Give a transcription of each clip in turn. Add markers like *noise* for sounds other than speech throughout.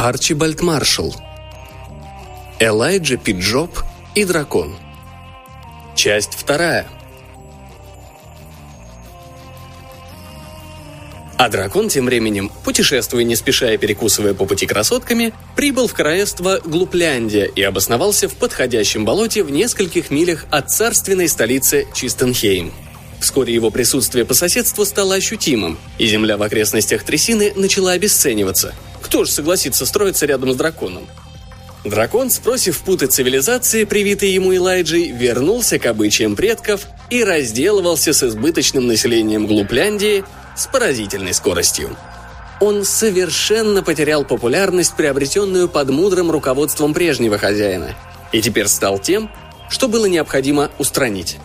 Арчибальд Маршалл. Элайджа Пиджоп и дракон. Часть вторая. А дракон тем временем, путешествуя не спеша и перекусывая по пути красотками, прибыл в королевство Глупляндия и обосновался в подходящем болоте в нескольких милях от царственной столицы Чистенхейм. Вскоре его присутствие по соседству стало ощутимым, и земля в окрестностях трясины начала обесцениваться. Кто же согласится строиться рядом с драконом? Дракон, спросив путы цивилизации, привитой ему Элайджей, вернулся к обычаям предков и разделывался с избыточным населением Глупляндии с поразительной скоростью. Он совершенно потерял популярность, приобретенную под мудрым руководством прежнего хозяина, и теперь стал тем, что было необходимо устранить.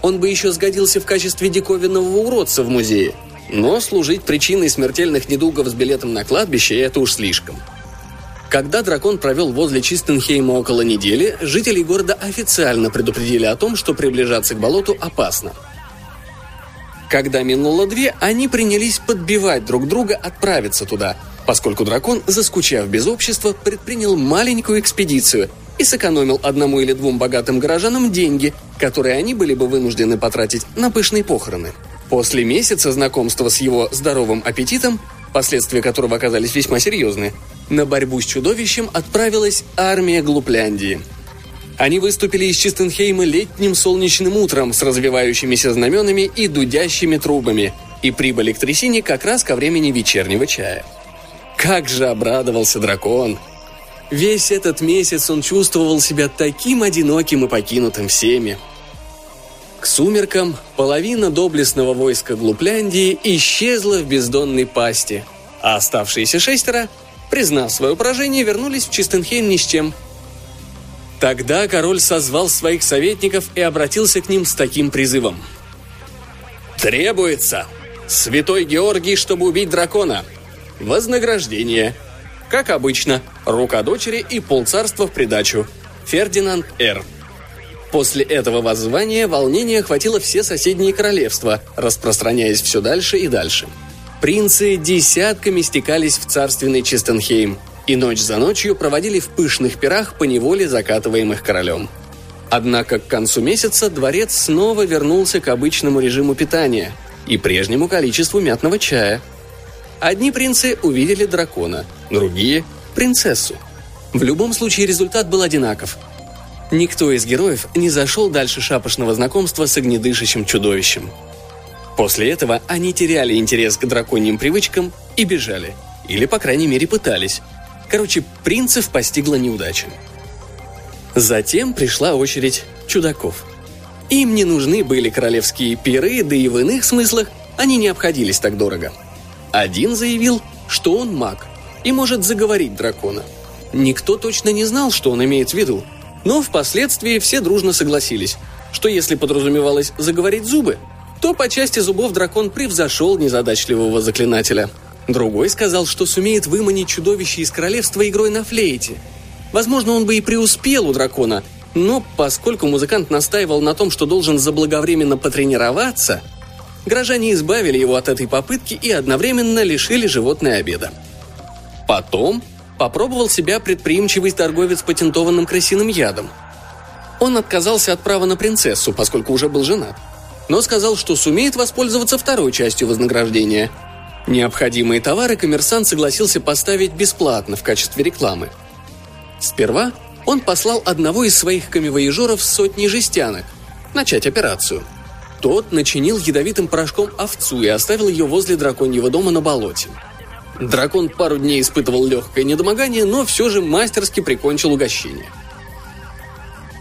Он бы еще сгодился в качестве диковинного уродца в музее, но служить причиной смертельных недугов с билетом на кладбище – это уж слишком. Когда дракон провел возле Чистенхейма около недели, жителей города официально предупредили о том, что приближаться к болоту опасно – когда минуло две, они принялись подбивать друг друга отправиться туда, поскольку дракон, заскучав без общества, предпринял маленькую экспедицию и сэкономил одному или двум богатым горожанам деньги, которые они были бы вынуждены потратить на пышные похороны. После месяца знакомства с его здоровым аппетитом, последствия которого оказались весьма серьезны, на борьбу с чудовищем отправилась армия Глупляндии – они выступили из Чистенхейма летним солнечным утром с развивающимися знаменами и дудящими трубами и прибыли к трясине как раз ко времени вечернего чая. Как же обрадовался дракон! Весь этот месяц он чувствовал себя таким одиноким и покинутым всеми. К сумеркам половина доблестного войска Глупляндии исчезла в бездонной пасти, а оставшиеся шестеро, признав свое поражение, вернулись в Чистенхейм ни с чем – Тогда король созвал своих советников и обратился к ним с таким призывом. «Требуется! Святой Георгий, чтобы убить дракона! Вознаграждение! Как обычно, рука дочери и полцарства в придачу. Фердинанд Р. После этого воззвания волнение охватило все соседние королевства, распространяясь все дальше и дальше. Принцы десятками стекались в царственный Чистенхейм – и ночь за ночью проводили в пышных пирах по неволе закатываемых королем. Однако к концу месяца дворец снова вернулся к обычному режиму питания и прежнему количеству мятного чая. Одни принцы увидели дракона, другие – принцессу. В любом случае результат был одинаков. Никто из героев не зашел дальше шапошного знакомства с огнедышащим чудовищем. После этого они теряли интерес к драконьим привычкам и бежали. Или, по крайней мере, пытались – Короче, принцев постигла неудача. Затем пришла очередь чудаков. Им не нужны были королевские пиры, да и в иных смыслах они не обходились так дорого. Один заявил, что он маг и может заговорить дракона. Никто точно не знал, что он имеет в виду, но впоследствии все дружно согласились, что если подразумевалось заговорить зубы, то по части зубов дракон превзошел незадачливого заклинателя – Другой сказал, что сумеет выманить чудовище из королевства игрой на флейте. Возможно, он бы и преуспел у дракона, но поскольку музыкант настаивал на том, что должен заблаговременно потренироваться, горожане избавили его от этой попытки и одновременно лишили животное обеда. Потом попробовал себя предприимчивый торговец патентованным крысиным ядом. Он отказался от права на принцессу, поскольку уже был женат, но сказал, что сумеет воспользоваться второй частью вознаграждения – Необходимые товары коммерсант согласился поставить бесплатно в качестве рекламы. Сперва он послал одного из своих камевоежеров с сотней жестянок начать операцию. Тот начинил ядовитым порошком овцу и оставил ее возле драконьего дома на болоте. Дракон пару дней испытывал легкое недомогание, но все же мастерски прикончил угощение.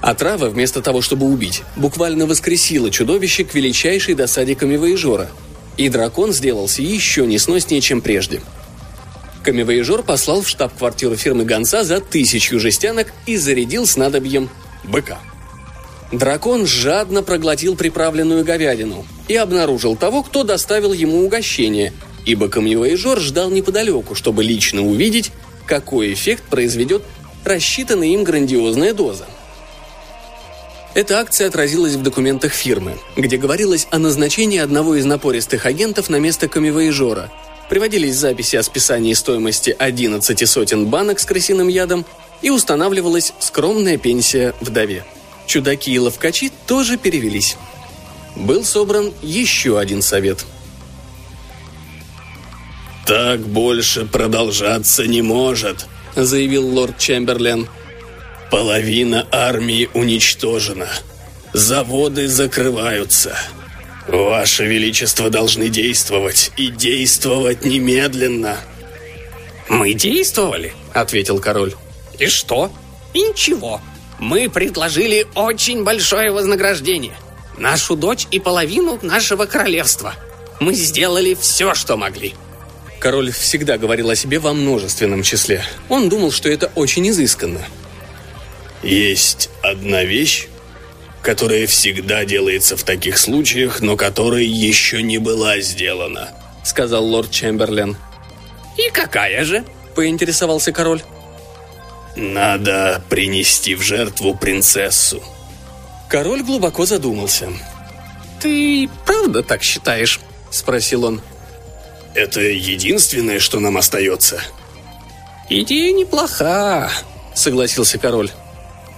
Отрава, вместо того, чтобы убить, буквально воскресила чудовище к величайшей досаде камевоежора – и дракон сделался еще несноснее, чем прежде. Камевоежор послал в штаб-квартиру фирмы гонца за тысячу жестянок и зарядил снадобьем быка. Дракон жадно проглотил приправленную говядину и обнаружил того, кто доставил ему угощение, ибо камевоежор ждал неподалеку, чтобы лично увидеть, какой эффект произведет рассчитанная им грандиозная доза – эта акция отразилась в документах фирмы, где говорилось о назначении одного из напористых агентов на место камевоежора, приводились записи о списании стоимости 11 сотен банок с крысиным ядом и устанавливалась скромная пенсия вдове. Чудаки и ловкачи тоже перевелись. Был собран еще один совет. «Так больше продолжаться не может», — заявил лорд Чемберлен. «Половина армии уничтожена. Заводы закрываются. Ваше Величество должны действовать, и действовать немедленно». «Мы действовали», — ответил король. «И что?» «И ничего. Мы предложили очень большое вознаграждение. Нашу дочь и половину нашего королевства. Мы сделали все, что могли». Король всегда говорил о себе во множественном числе. Он думал, что это очень изысканно. «Есть одна вещь, которая всегда делается в таких случаях, но которая еще не была сделана», — сказал лорд Чемберлен. «И какая же?» — поинтересовался король. «Надо принести в жертву принцессу». Король глубоко задумался. «Ты правда так считаешь?» — спросил он. Это единственное, что нам остается». «Идея неплоха», — согласился король.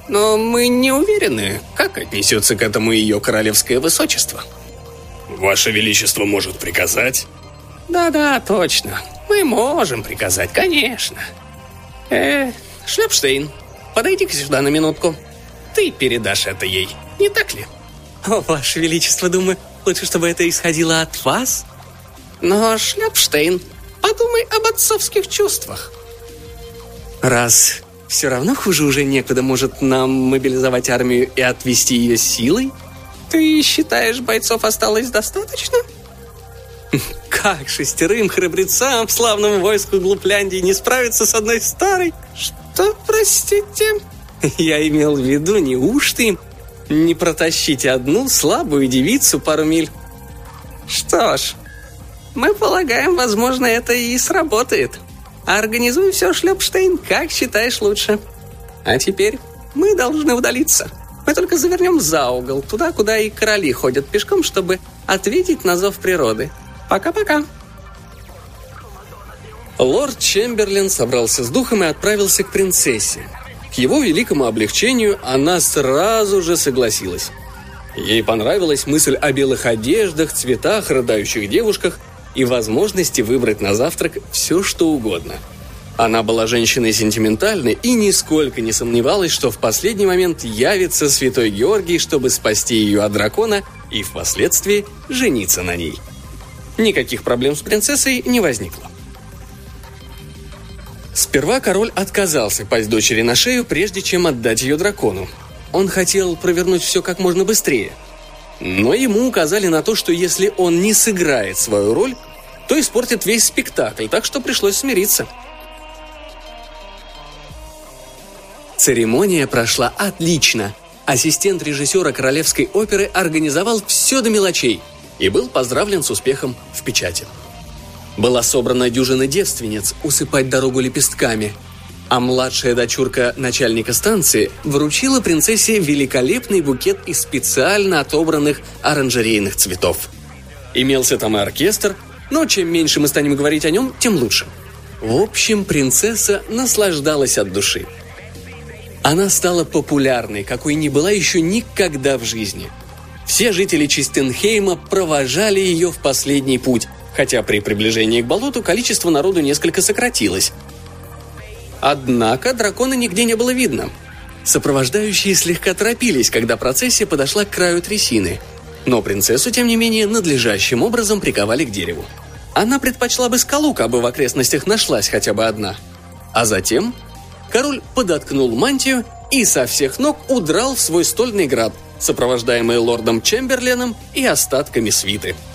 «Но мы не уверены, как отнесется к этому ее королевское высочество». «Ваше Величество может приказать?» «Да-да, точно. Мы можем приказать, конечно. Э, Шлепштейн, подойди-ка сюда на минутку. Ты передашь это ей, не так ли?» «О, Ваше Величество, думаю, лучше, чтобы это исходило от вас?» Но, Шляпштейн, подумай об отцовских чувствах. Раз все равно хуже уже некуда, может нам мобилизовать армию и отвести ее силой? Ты считаешь, бойцов осталось достаточно? *laughs* Как шестерым храбрецам в славном войску Глупляндии не справиться с одной старой? Что, простите? *laughs* Я имел в виду, неужто им не протащить одну слабую девицу пару миль? Что ж, мы полагаем, возможно, это и сработает. Организуй все, Шлепштейн, как считаешь лучше. А теперь мы должны удалиться. Мы только завернем за угол, туда, куда и короли ходят пешком, чтобы ответить на зов природы. Пока-пока. Лорд Чемберлин собрался с духом и отправился к принцессе. К его великому облегчению она сразу же согласилась. Ей понравилась мысль о белых одеждах, цветах, рыдающих девушках – и возможности выбрать на завтрак все, что угодно. Она была женщиной сентиментальной и нисколько не сомневалась, что в последний момент явится святой Георгий, чтобы спасти ее от дракона и впоследствии жениться на ней. Никаких проблем с принцессой не возникло. Сперва король отказался пасть дочери на шею, прежде чем отдать ее дракону. Он хотел провернуть все как можно быстрее – но ему указали на то, что если он не сыграет свою роль, то испортит весь спектакль, так что пришлось смириться. Церемония прошла отлично. Ассистент режиссера Королевской оперы организовал все до мелочей и был поздравлен с успехом в печати. Была собрана дюжина девственниц усыпать дорогу лепестками – а младшая дочурка начальника станции вручила принцессе великолепный букет из специально отобранных оранжерейных цветов. Имелся там и оркестр, но чем меньше мы станем говорить о нем, тем лучше. В общем, принцесса наслаждалась от души. Она стала популярной, какой не была еще никогда в жизни. Все жители Чистенхейма провожали ее в последний путь, хотя при приближении к болоту количество народу несколько сократилось, Однако дракона нигде не было видно. Сопровождающие слегка торопились, когда процессия подошла к краю трясины. Но принцессу, тем не менее, надлежащим образом приковали к дереву. Она предпочла бы скалу, бы в окрестностях нашлась хотя бы одна. А затем король подоткнул мантию и со всех ног удрал в свой стольный град, сопровождаемый лордом Чемберленом и остатками свиты –